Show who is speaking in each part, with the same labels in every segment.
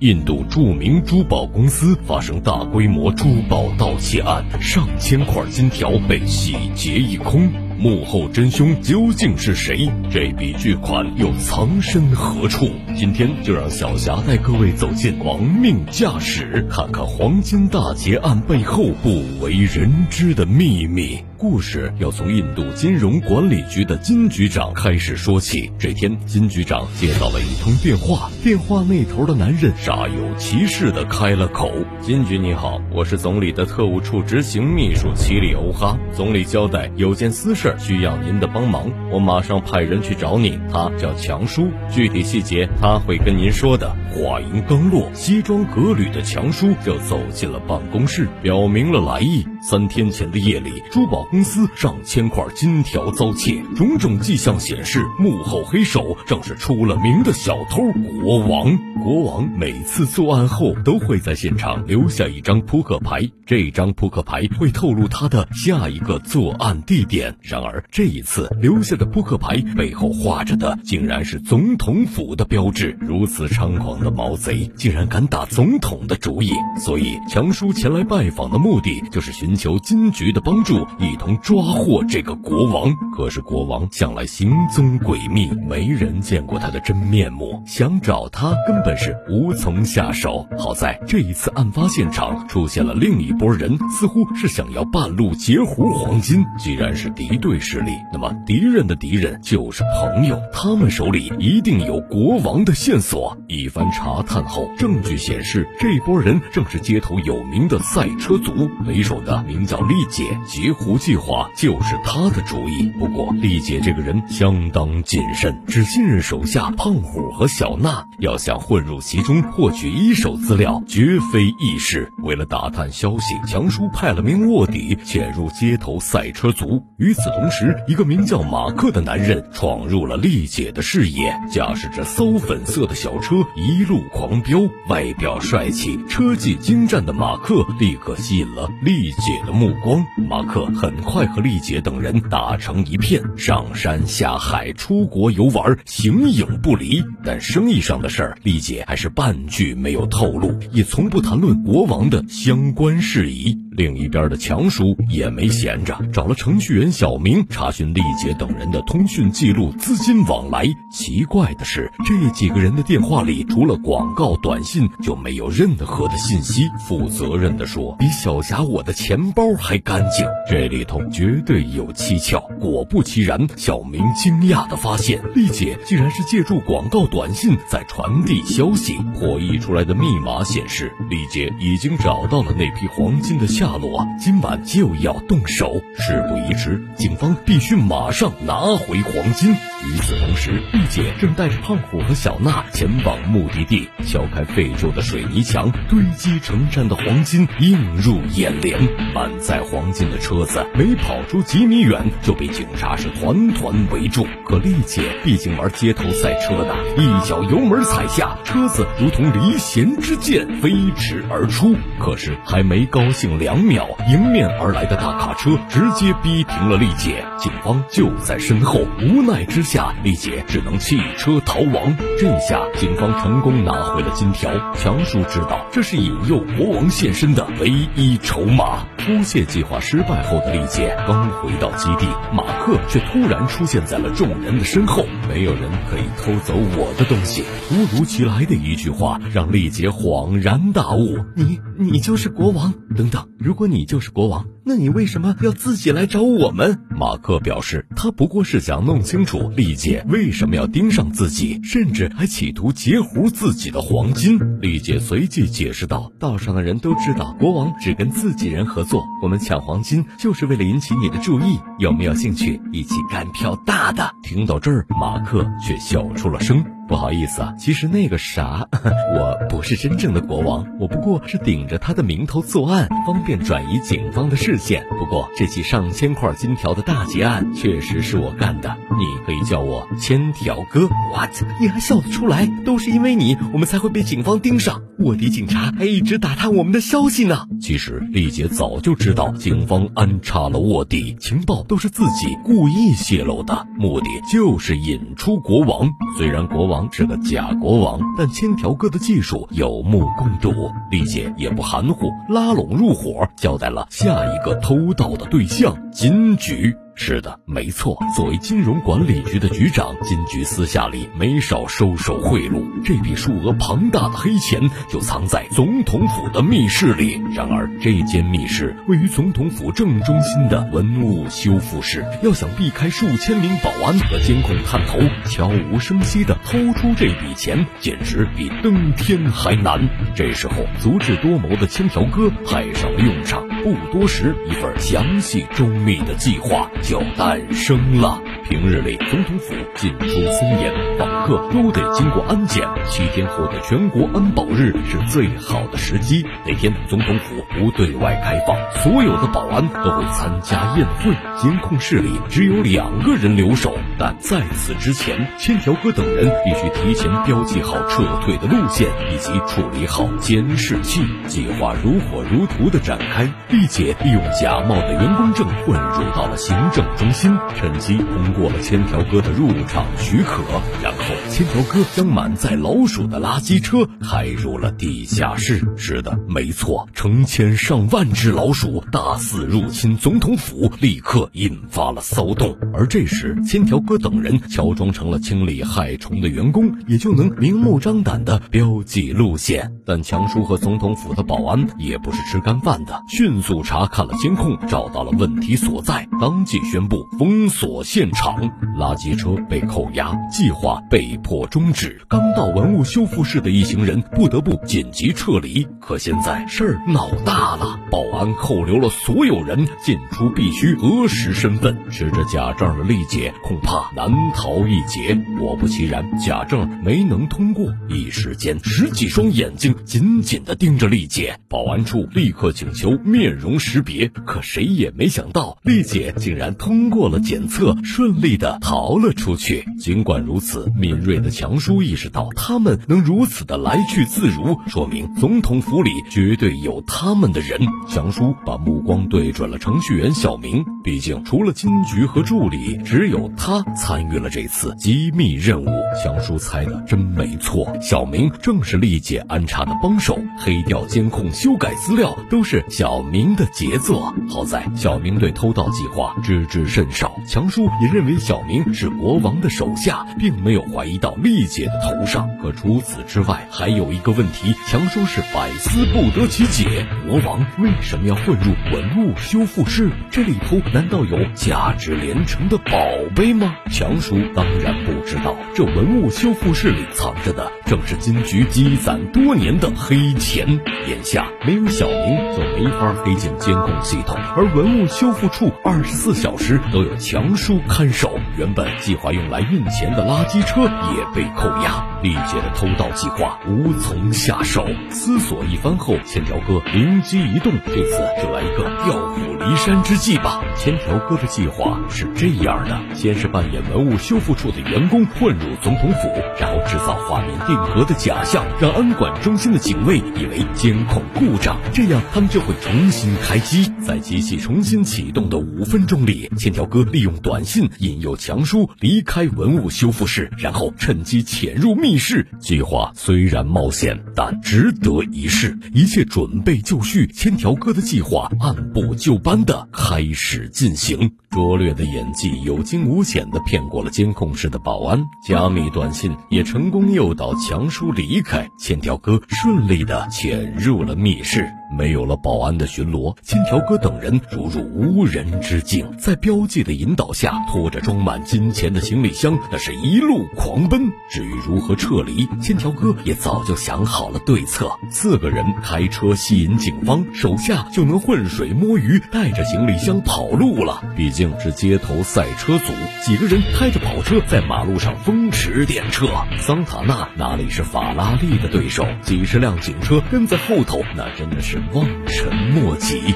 Speaker 1: 印度著名珠宝公司发生大规模珠宝盗窃案，上千块金条被洗劫一空。幕后真凶究竟是谁？这笔巨款又藏身何处？今天就让小霞带各位走进亡命驾驶，看看黄金大劫案背后不为人知的秘密。故事要从印度金融管理局的金局长开始说起。这天，金局长接到了一通电话，电话那头的男人煞有其事的开了口：“金局你好，我是总理的特务处执行秘书奇里欧哈。总理交代有件私事需要您的帮忙，我马上派人去找你。他叫强叔，具体细节他会跟您说的。”话音刚落，西装革履的强叔就走进了办公室，表明了来意。三天前的夜里，珠宝公司上千块金条遭窃，种种迹象显示，幕后黑手正是出了名的小偷国王。国王每次作案后都会在现场留下一张扑克牌，这张扑克牌会透露他的下一个作案地点。然而这一次留下的扑克牌背后画着的竟然是总统府的标志。如此猖狂的毛贼，竟然敢打总统的主意！所以强叔前来拜访的目的就是寻求金局的帮助，一同抓获这个国王。可是国王向来行踪诡秘，没人见过他的真面目，想找他根本。是无从下手。好在这一次案发现场出现了另一拨人，似乎是想要半路截胡黄金。既然是敌对势力，那么敌人的敌人就是朋友，他们手里一定有国王的线索。一番查探后，证据显示这波人正是街头有名的赛车族，为首的名叫丽姐，截胡计划就是他的主意。不过丽姐这个人相当谨慎，只信任手下胖虎和小娜，要想混。混入其中获取一手资料绝非易事。为了打探消息，强叔派了名卧底潜入街头赛车族。与此同时，一个名叫马克的男人闯入了丽姐的视野，驾驶着骚粉色的小车一路狂飙。外表帅气、车技精湛的马克立刻吸引了丽姐的目光。马克很快和丽姐等人打成一片，上山下海、出国游玩，形影不离。但生意上的事儿，丽。姐还是半句没有透露，也从不谈论国王的相关事宜。另一边的强叔也没闲着，找了程序员小明查询丽姐等人的通讯记录、资金往来。奇怪的是，这几个人的电话里除了广告短信，就没有任何的信息。负责任的说，比小霞我的钱包还干净。这里头绝对有蹊跷。果不其然，小明惊讶的发现，丽姐竟然是借助广告短信在传递消息。破译出来的密码显示，丽姐已经找到了那批黄金的下。大罗今晚就要动手，事不宜迟，警方必须马上拿回黄金。与此同时，丽姐正带着胖虎和小娜前往目的地，敲开废旧的水泥墙，堆积成山的黄金映入眼帘。满载黄金的车子没跑出几米远，就被警察是团团围住。可丽姐毕竟玩街头赛车的，一脚油门踩下，车子如同离弦之箭飞驰而出。可是还没高兴两。秒，迎面而来的大卡车直接逼停了丽姐，警方就在身后。无奈之下，丽姐只能弃车逃亡。这下，警方成功拿回了金条。强叔知道，这是引诱国王现身的唯一筹码。偷窃计划失败后的丽姐刚回到基地，马克却突然出现在了众人的身后。没有人可以偷走我的东西。突如其来的一句话让丽姐恍然大悟：“你，你就是国王？等等。”如果你就是国王，那你为什么要自己来找我们？马克表示，他不过是想弄清楚丽姐为什么要盯上自己，甚至还企图截胡自己的黄金。丽姐随即解释道：“道上的人都知道，国王只跟自己人合作，我们抢黄金就是为了引起你的注意。有没有兴趣一起干票大的？”听到这儿，马克却笑出了声。不好意思啊，其实那个啥，我不是真正的国王，我不过是顶着他的名头作案，方便转移警方的视线。不过这起上千块金条的大劫案确实是我干的，你可以叫我千条哥。What？你还笑得出来？都是因为你，我们才会被警方盯上。卧底警察还一直打探我们的消息呢。其实丽姐早就知道警方安插了卧底，情报都是自己故意泄露的，目的就是引出国王。虽然国王是个假国王，但千条哥的技术有目共睹。丽姐也不含糊，拉拢入伙，交代了下一个偷盗的对象金菊。是的，没错。作为金融管理局的局长，金局私下里没少收受贿赂。这笔数额庞大的黑钱就藏在总统府的密室里。然而，这间密室位于总统府正中心的文物修复室，要想避开数千名保安和监控探头，悄无声息地偷出这笔钱，简直比登天还难。这时候，足智多谋的千条哥派上了用场。不多时，一份详细周密的计划就诞生了。平日里，总统府进出森严，访客都得经过安检。七天后的全国安保日是最好的时机。那天，总统府不对外开放，所有的保安都会参加宴会。监控室里只有两个人留守，但在此之前，千条哥等人必须提前标记好撤退的路线，以及处理好监视器。计划如火如荼的展开。丽姐利用假冒的员工证混入到了行政中心，趁机通过过了千条哥的入场许可。然后，千条哥将满载老鼠的垃圾车开入了地下室。是的，没错，成千上万只老鼠大肆入侵总统府，立刻引发了骚动。而这时，千条哥等人乔装成了清理害虫的员工，也就能明目张胆地标记路线。但强叔和总统府的保安也不是吃干饭的，迅。迅速查看了监控，找到了问题所在，当即宣布封锁现场。垃圾车被扣押，计划被迫终止。刚到文物修复室的一行人不得不紧急撤离。可现在事儿闹大了，保安扣留了所有人，进出必须核实身份。持着假证的丽姐恐怕难逃一劫。果不其然，假证没能通过。一时间，十几双眼睛紧紧地盯着丽姐。保安处立刻请求面。面容识别，可谁也没想到，丽姐竟然通过了检测，顺力的逃了出去。尽管如此，敏锐的强叔意识到，他们能如此的来去自如，说明总统府里绝对有他们的人。强叔把目光对准了程序员小明，毕竟除了金菊和助理，只有他参与了这次机密任务。强叔猜的真没错，小明正是丽姐安插的帮手，黑掉监控、修改资料都是小明。明的杰作，好在小明对偷盗计划知之甚少。强叔也认为小明是国王的手下，并没有怀疑到丽姐的头上。可除此之外，还有一个问题，强叔是百思不得其解：国王为什么要混入文物修复室？这里头难道有价值连城的宝贝吗？强叔当然不知道，这文物修复室里藏着的正是金局积攒多年的黑钱。眼下没有小明，就没法。黑进监控系统，而文物修复处二十四小时都有强叔看守。原本计划用来运钱的垃圾车也被扣押，丽姐的偷盗计划无从下手。思索一番后，千条哥灵机一动，这次就来一个调虎离山之计吧。千条哥的计划是这样的：先是扮演文物修复处的员工混入总统府，然后制造画面定格的假象，让安管中心的警卫以为监控故障，这样他们就会重新。开机，在机器重新启动的五分钟里，千条哥利用短信引诱强叔离开文物修复室，然后趁机潜入密密室。计划虽然冒险，但值得一试。一切准备就绪，千条哥的计划按部就班的开始进行。拙劣的演技，有惊无险的骗过了监控室的保安，加密短信也成功诱导强叔离开。千条哥顺利的潜入了密室。没有了保安的巡逻，金条哥等人如入无人之境，在标记的引导下，拖着装满金钱的行李箱，那是一路狂奔。至于如何撤离，金条哥也早就想好了对策。四个人开车吸引警方，手下就能浑水摸鱼，带着行李箱跑路了。毕竟是街头赛车组，几个人开着跑车在马路上风驰电掣。桑塔纳哪里是法拉利的对手？几十辆警车跟在后头，那真的是。望尘莫及。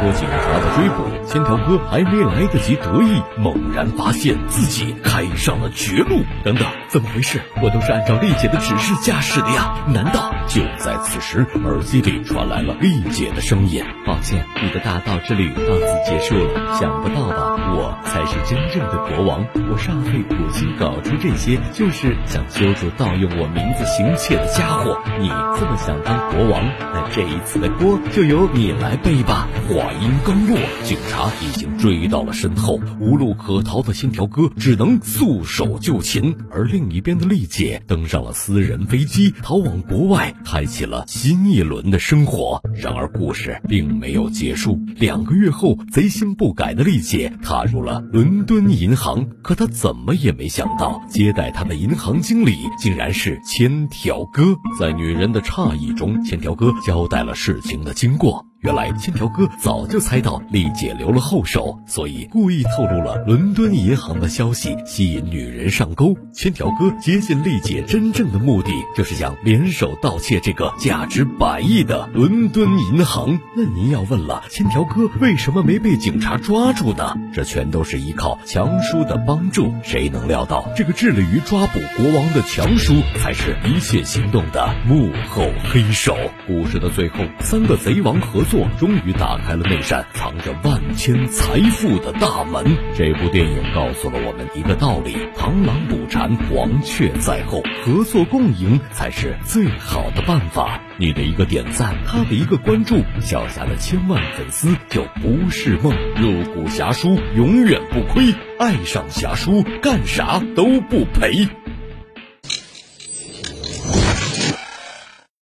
Speaker 1: 脱警察的追捕。千条哥还没来得及得意，猛然发现自己开上了绝路。等等，怎么回事？我都是按照丽姐的指示驾驶的呀！难道就在此时，耳机里传来了丽姐的声音：“
Speaker 2: 抱歉，你的大道之旅到此结束了。想不到吧？我才是真正的国王。我煞费苦心搞出这些，就是想揪住盗用我名字行窃的家伙。你这么想当国王，那这一次的锅就由你来背吧。”
Speaker 1: 话音刚落，警察已经追到了身后，无路可逃的千条哥只能束手就擒。而另一边的丽姐登上了私人飞机，逃往国外，开启了新一轮的生活。然而，故事并没有结束。两个月后，贼心不改的丽姐踏入了伦敦银行，可她怎么也没想到，接待她的银行经理竟然是千条哥。在女人的诧异中，千条哥交代了事情的经过。原来千条哥早就猜到丽姐留了后手，所以故意透露了伦敦银行的消息，吸引女人上钩。千条哥接近丽姐真正的目的，就是想联手盗窃这个价值百亿的伦敦银行。那您要问了，千条哥为什么没被警察抓住呢？这全都是依靠强叔的帮助。谁能料到，这个致力于抓捕国王的强叔，才是一切行动的幕后黑手。故事的最后，三个贼王合。作终于打开了那扇藏着万千财富的大门。这部电影告诉了我们一个道理：螳螂捕蝉，黄雀在后，合作共赢才是最好的办法。你的一个点赞，他的一个关注，小霞的千万粉丝就不是梦。入股侠叔永远不亏，爱上侠叔干啥都不赔。